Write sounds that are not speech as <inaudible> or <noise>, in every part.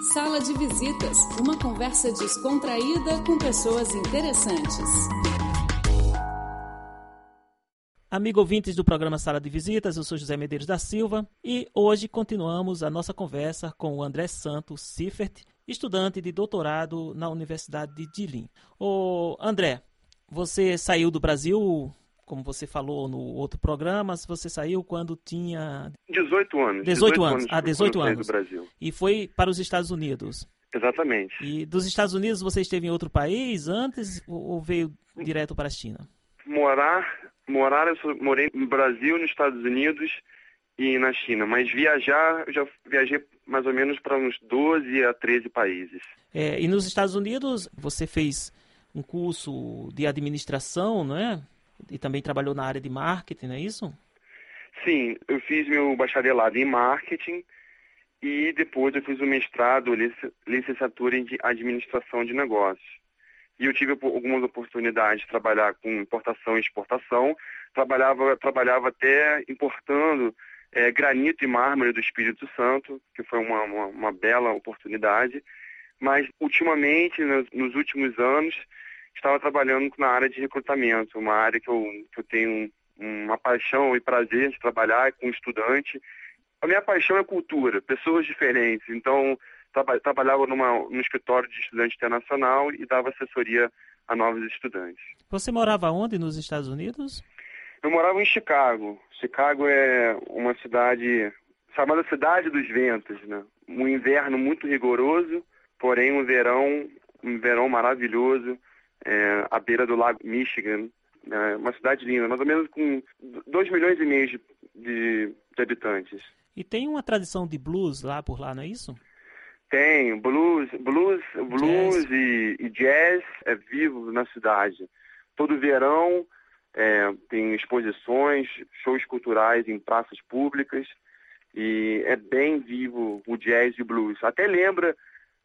Sala de Visitas, uma conversa descontraída com pessoas interessantes. Amigo ouvintes do programa Sala de Visitas, eu sou José Medeiros da Silva e hoje continuamos a nossa conversa com o André Santos Siffert, estudante de doutorado na Universidade de Jilin. Ô André, você saiu do Brasil como você falou no outro programa, você saiu quando tinha 18 anos. 18, 18 anos. Ah, 18 anos. Do Brasil. E foi para os Estados Unidos. Exatamente. E dos Estados Unidos você esteve em outro país antes ou veio direto para a China? Morar, morar eu morei no Brasil, nos Estados Unidos e na China, mas viajar, eu já viajei mais ou menos para uns 12 a 13 países. É, e nos Estados Unidos você fez um curso de administração, não é? E também trabalhou na área de marketing, não é isso? Sim, eu fiz meu bacharelado em marketing e depois eu fiz o mestrado, licenciatura em administração de negócios. E eu tive algumas oportunidades de trabalhar com importação e exportação. Trabalhava, trabalhava até importando é, granito e mármore do Espírito Santo, que foi uma, uma, uma bela oportunidade. Mas, ultimamente, nos, nos últimos anos, estava trabalhando na área de recrutamento, uma área que eu, que eu tenho uma paixão e prazer de trabalhar com estudante. A minha paixão é cultura, pessoas diferentes. Então, traba trabalhava numa, num escritório de estudante internacional e dava assessoria a novos estudantes. Você morava onde nos Estados Unidos? Eu morava em Chicago. Chicago é uma cidade chamada Cidade dos Ventos, né? Um inverno muito rigoroso, porém um verão, um verão maravilhoso é, à beira do lago Michigan, é uma cidade linda, mais ou menos com 2 milhões e meio de, de, de, habitantes. E tem uma tradição de blues lá por lá, não é isso? Tem, blues, blues, blues jazz. E, e, jazz é vivo na cidade. Todo verão é, tem exposições, shows culturais em praças públicas e é bem vivo o jazz e o blues. Até lembra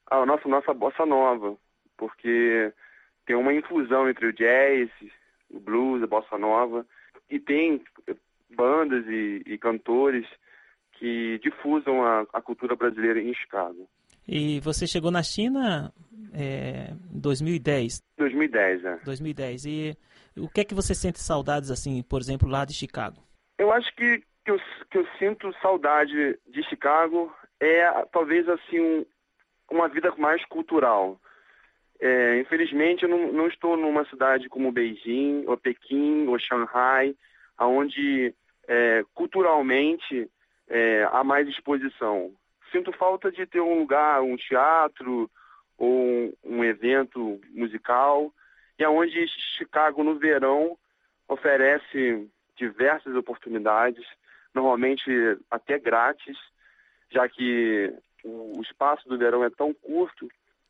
a nossa nossa bossa nova, porque tem uma infusão entre o jazz, o blues, a bossa nova, e tem bandas e, e cantores que difusam a, a, cultura brasileira em Chicago. E você chegou na China é, em 2010? 2010, é. 2010. E o que é que você sente saudades, assim, por exemplo, lá de Chicago? Eu acho que que eu, que eu sinto saudade de Chicago é talvez assim um, uma vida mais cultural. É, infelizmente, eu não, não, estou numa cidade como Beijing, ou Pequim, ou Shanghai, onde é, culturalmente é, há mais exposição. Sinto falta de ter um lugar, um teatro ou um, um evento musical, e aonde Chicago no verão oferece diversas oportunidades, normalmente até grátis, já que o espaço do verão é tão curto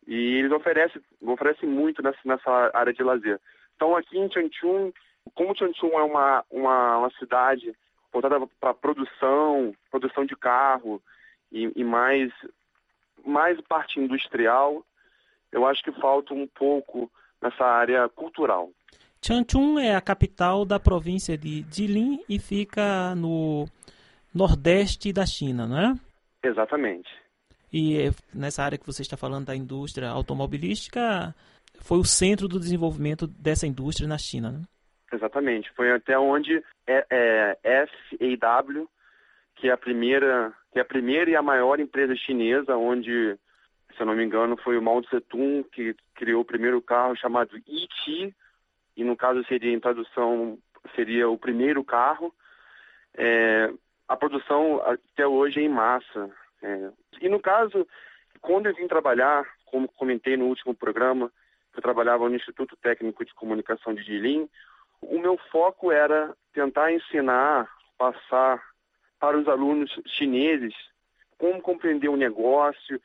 e eles oferecem, oferecem muito nessa, nessa área de lazer. Então, aqui em Changchun, como Changchun é uma, uma, uma cidade voltada para produção, produção de carro e, e, mais, mais parte industrial, eu acho que falta um pouco nessa área cultural. Changchun é a capital da província de Jilin e fica no nordeste da China, não é? Exatamente. E nessa área que você está falando da indústria automobilística, foi o centro do desenvolvimento dessa indústria na China, né? Exatamente. Foi até onde é, é, FAW, que é a primeira, que é a primeira e a maior empresa chinesa, onde, se eu não me engano, foi o Mao Tse Tung que criou o primeiro carro chamado Yi e no caso seria em tradução seria o primeiro carro. É, a produção até hoje é em massa. É, e no caso, quando eu vim trabalhar, como comentei no último programa, eu trabalhava no Instituto Técnico de Comunicação de Jilin, o meu foco era tentar ensinar, passar para os alunos chineses como compreender o negócio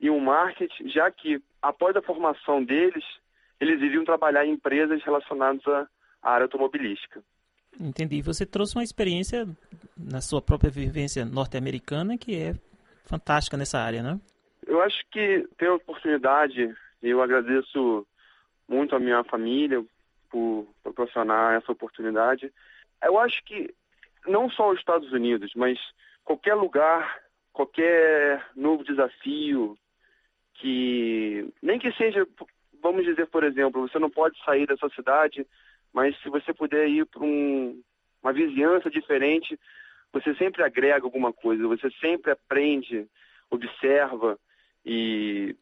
e o marketing, já que após a formação deles, eles iriam trabalhar em empresas relacionadas à área automobilística. Entendi. Você trouxe uma experiência na sua própria vivência norte-americana que é fantástica nessa área, né? Eu acho que ter a oportunidade, eu agradeço muito a minha família por proporcionar essa oportunidade. Eu acho que não só os Estados Unidos, mas qualquer lugar, qualquer novo desafio que nem que seja, vamos dizer, por exemplo, você não pode sair da sua cidade, mas se você puder ir para um, uma vizinhança diferente, você sempre agrega alguma coisa, você sempre aprende, observa e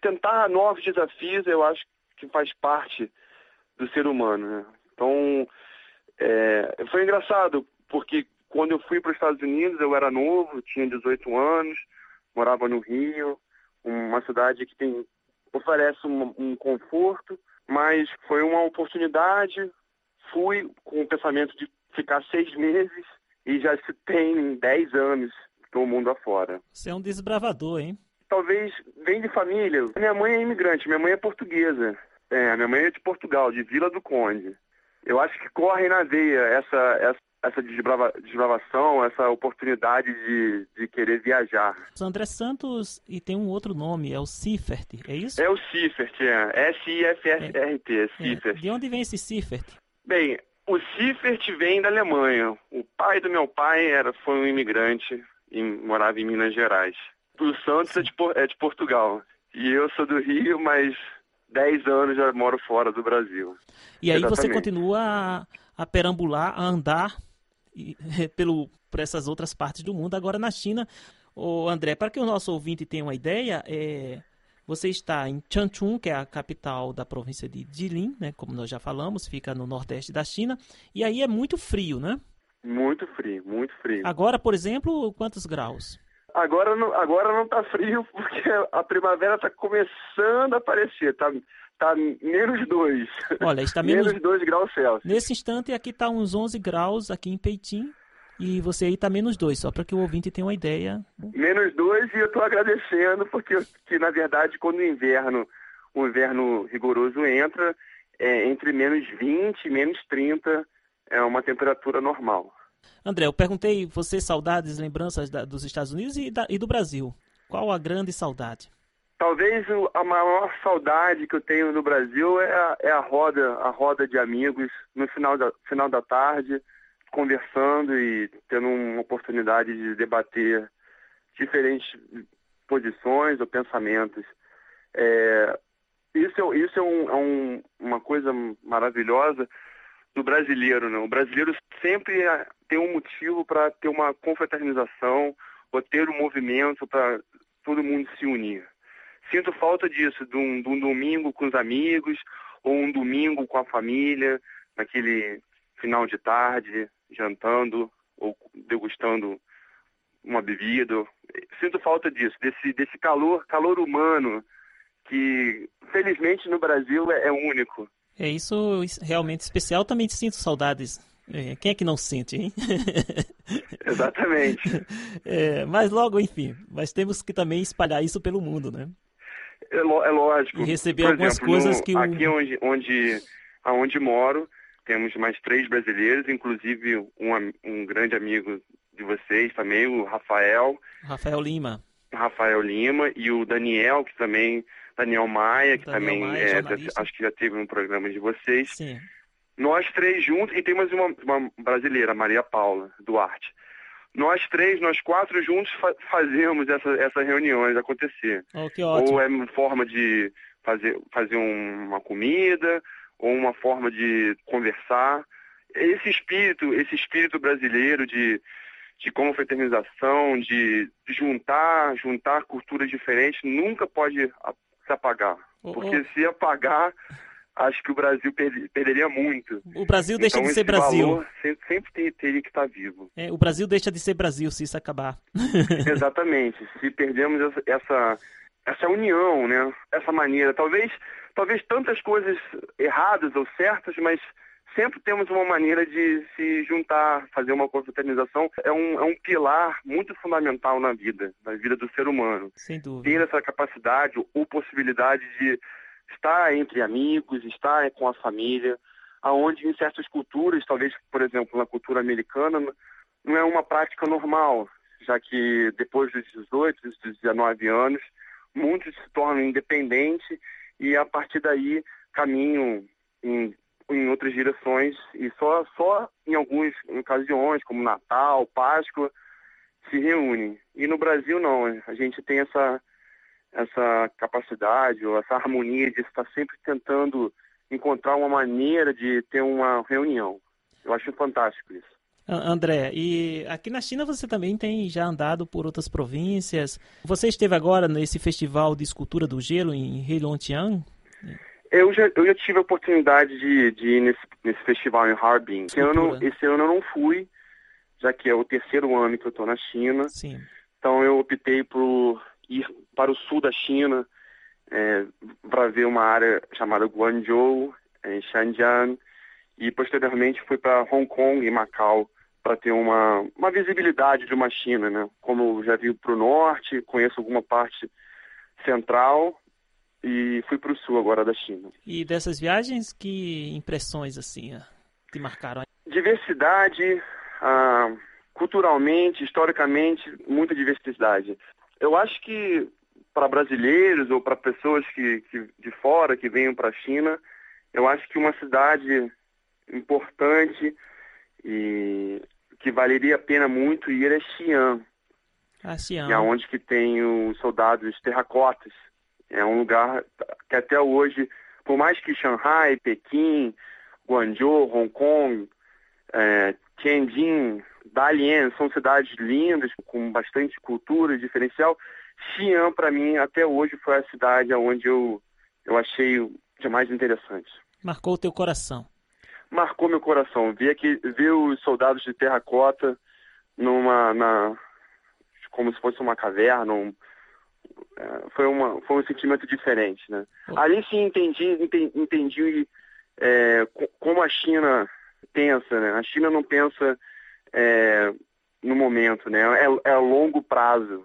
tentar novos desafios, eu acho que faz parte do ser humano. Né? Então, é, foi engraçado, porque quando eu fui para os Estados Unidos, eu era novo, tinha 18 anos, morava no Rio, uma cidade que tem oferece um, um conforto, mas foi uma oportunidade. Fui com o pensamento de ficar seis meses e já se tem dez anos do mundo afora. Você é um desbravador, hein? Talvez vem de família. Minha mãe é imigrante, minha mãe é portuguesa. É, minha mãe é de Portugal, de Vila do Conde. Eu acho que corre na veia essa, essa essa desbrava, desbravação, essa oportunidade de, de querer viajar. André Santos e tem um outro nome, é o Cifert, é isso? É o Cifert, é. S-I-F-F-R-T, é. É. De onde vem esse Cifert? Bem, o Cifert vem da Alemanha. O pai do meu pai era, foi um imigrante e morava em Minas Gerais. O Santos é de, é de Portugal. E eu sou do Rio, mas 10 anos já moro fora do Brasil. E aí Exatamente. você continua a, a perambular, a andar <laughs> pelo, por essas outras partes do mundo. Agora na China, o André, para que o nosso ouvinte tenha uma ideia, é, você está em Changchun, que é a capital da província de Jilin, né, como nós já falamos, fica no nordeste da China, e aí é muito frio, né? Muito frio, muito frio. Agora, por exemplo, quantos graus? Agora não, agora não tá frio <laughs> porque a primavera está começando a aparecer, tá Está menos 2. Olha, está menos... <laughs> menos 2 graus Celsius. Nesse instante aqui está uns 11 graus aqui em Peitim. E você aí está menos 2, só para que o ouvinte tenha uma ideia. Menos 2 e eu estou agradecendo, porque que, na verdade quando o inverno, o inverno rigoroso entra, é, entre menos 20 e menos 30 é uma temperatura normal. André, eu perguntei você saudades, lembranças da, dos Estados Unidos e, da, e do Brasil. Qual a grande saudade? Talvez a maior saudade que eu tenho no Brasil é a, é a roda, a roda de amigos no final da, final da tarde, conversando e tendo uma oportunidade de debater diferentes posições ou pensamentos. É, isso isso é, um, é um, uma coisa maravilhosa do brasileiro. Né? O brasileiro sempre tem um motivo para ter uma confraternização ou ter um movimento para todo mundo se unir. Sinto falta disso, de um, de um domingo com os amigos, ou um domingo com a família, naquele final de tarde, jantando ou degustando uma bebida. Sinto falta disso, desse, desse calor, calor humano, que felizmente no Brasil é, é único. É isso realmente especial. Também sinto saudades. É, quem é que não sente, hein? <laughs> Exatamente. É, mas logo, enfim, mas temos que também espalhar isso pelo mundo, né? É, é lógico. E receber Por algumas exemplo, coisas no, que o... Aqui onde, onde, aonde moro, temos mais três brasileiros, inclusive um, um grande amigo de vocês também, o Rafael. Rafael Lima. Rafael Lima e o Daniel, que também... Daniel Maia, que Daniel também Maia, é, acho que já teve um programa de vocês. Sim. Nós três juntos, e temos uma, uma brasileira, Maria Paula Duarte nós três, nós quatro juntos fa fazemos essa, essas reuniões acontecer. Oh. Ou é uma forma de fazer, fazer um, uma comida, ou uma forma de conversar. Esse espírito, esse espírito brasileiro de, de confraternização, de juntar, juntar culturas diferentes, nunca pode se apagar. Oh, Porque oh. se apagar, acho que o Brasil perderia muito. O Brasil deixa então, de ser Brasil. Sempre, sempre teria que estar vivo. É, o Brasil deixa de ser Brasil se isso acabar. <laughs> Exatamente. Se perdemos essa, essa união, né? essa maneira. Talvez, talvez tantas coisas erradas ou certas, mas sempre temos uma maneira de se juntar, fazer uma confraternização. É um, é um pilar muito fundamental na vida, na vida do ser humano. Sem dúvida. Ter essa capacidade ou possibilidade de estar entre amigos, estar com a família, aonde em certas culturas, talvez, por exemplo, na cultura americana, não é uma prática normal, já que depois dos 18, dos 19 anos, muitos se tornam independentes e a partir daí caminham em, em outras direções e só, só em algumas ocasiões, como Natal, Páscoa, se reúnem. E no Brasil não, a gente tem essa essa capacidade ou essa harmonia de estar sempre tentando encontrar uma maneira de ter uma reunião. Eu acho fantástico isso. André, e aqui na China você também tem já andado por outras províncias. Você esteve agora nesse festival de escultura do gelo em Heilongjiang? Eu já, eu já tive a oportunidade de, de ir nesse, nesse festival em Harbin. Esse ano, esse ano eu não fui, já que é o terceiro ano que eu estou na China. Sim. Então eu optei por ir para o sul da China é, para ver uma área chamada Guangzhou, em Shenzhen, e posteriormente fui para Hong Kong e Macau para ter uma, uma visibilidade de uma China, né? Como já vi para o norte, conheço alguma parte central e fui para o sul agora da China. E dessas viagens, que impressões assim te marcaram? Diversidade, ah, culturalmente, historicamente, muita diversidade. Eu acho que para brasileiros ou para pessoas que, que, de fora que venham para a China, eu acho que uma cidade importante e que valeria a pena muito ir é Xi'an. Ah, Xi'an. Que é onde que tem os soldados terracotas. É um lugar que até hoje, por mais que Shanghai, Pequim, Guangzhou, Hong Kong, é, Tianjin, Dalian são cidades lindas, com bastante cultura diferencial, Xi'an, para mim, até hoje foi a cidade onde eu, eu achei de mais interessante. Marcou o teu coração marcou meu coração. Ver, aqui, ver os soldados de terracota numa, na, como se fosse uma caverna, um, é, foi, uma, foi um sentimento diferente, né? Ali sim entendi, entendi, entendi é, como a China pensa, né? A China não pensa é, no momento, né? É, é a longo prazo.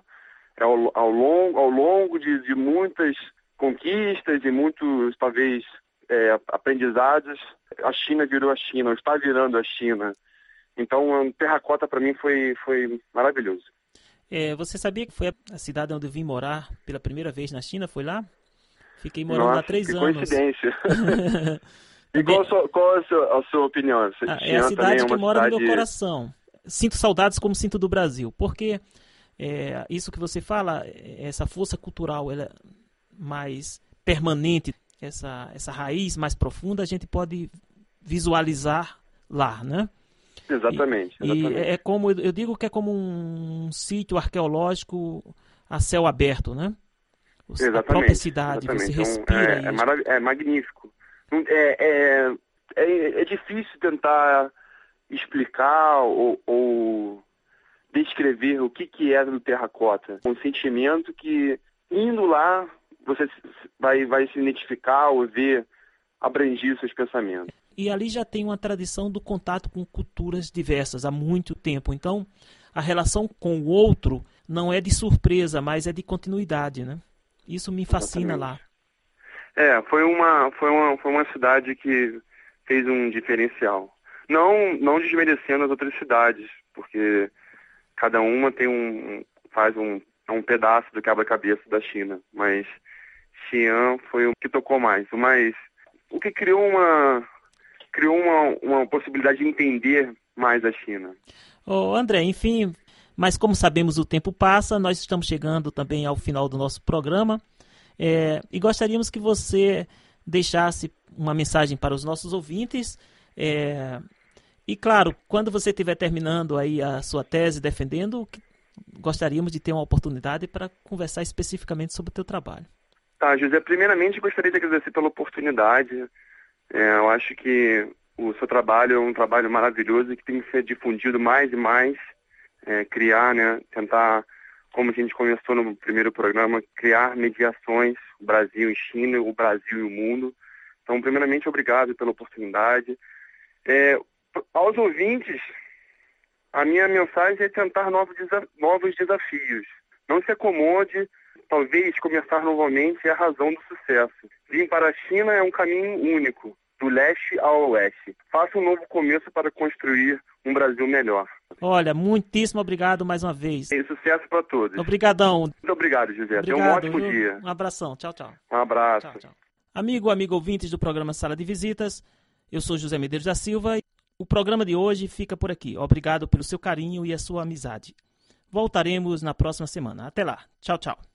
É ao, ao longo, ao longo de, de muitas conquistas e muitos, talvez, é, aprendizados, a China virou a China, está virando a China. Então, Terracota para mim foi, foi maravilhoso. É, você sabia que foi a cidade onde eu vim morar pela primeira vez na China? Foi lá? Fiquei morando Nossa, lá três que anos. coincidência. <laughs> e qual, a sua, qual a, sua, a sua opinião? Ah, é a cidade é que mora cidade... no meu coração. Sinto saudades como sinto do Brasil. Porque é, isso que você fala, essa força cultural ela é mais permanente essa, essa raiz mais profunda, a gente pode visualizar lá, né? Exatamente. Exatamente. e é como eu digo que é como um, sítio arqueológico a céu aberto, né? Exatamente. A própria cidade, exatamente. você respira então, é, é, é, magnífico. É, é, é, é, difícil tentar explicar ou, ou, descrever o que, que é no terracota. Um sentimento que, indo lá, você vai, vai se identificar ou ver abranger seus pensamentos. E ali já tem uma tradição do contato com culturas diversas há muito tempo. Então, a relação com o outro não é de surpresa, mas é de continuidade, né? Isso me fascina Exatamente. lá. É, foi uma, foi uma, foi uma cidade que fez um diferencial. Não, não desmerecendo as outras cidades, porque cada uma tem um, faz um, um pedaço do quebra-cabeça da China, mas Xi'an foi o que tocou mais, o mais, o que criou uma, criou uma, uma possibilidade de entender mais a China. Ô André, enfim, mas como sabemos o tempo passa, nós estamos chegando também ao final do nosso programa é, e gostaríamos que você deixasse uma mensagem para os nossos ouvintes. É, e claro, quando você estiver terminando aí a sua tese, defendendo, gostaríamos de ter uma oportunidade para conversar especificamente sobre o teu trabalho. Tá, José, primeiramente gostaria de agradecer pela oportunidade. É, eu acho que o seu trabalho é um trabalho maravilhoso e que tem que ser difundido mais e mais, é, criar, né, tentar, como a gente começou no primeiro programa, criar mediações, Brasil e China, o Brasil e o mundo. Então, primeiramente, obrigado pela oportunidade. É, aos ouvintes, a minha mensagem é tentar novos, novos desafios. Não se acomode talvez começar novamente é a razão do sucesso. Vir para a China é um caminho único, do leste ao oeste. Faça um novo começo para construir um Brasil melhor. Olha, muitíssimo obrigado mais uma vez. E sucesso para todos. Obrigadão. Muito obrigado, José. Tenha um ótimo viu? dia. Um abração. Tchau, tchau. Um abraço. Tchau, tchau. Amigo, amigo ouvintes do programa Sala de Visitas, eu sou José Medeiros da Silva. O programa de hoje fica por aqui. Obrigado pelo seu carinho e a sua amizade. Voltaremos na próxima semana. Até lá. Tchau, tchau.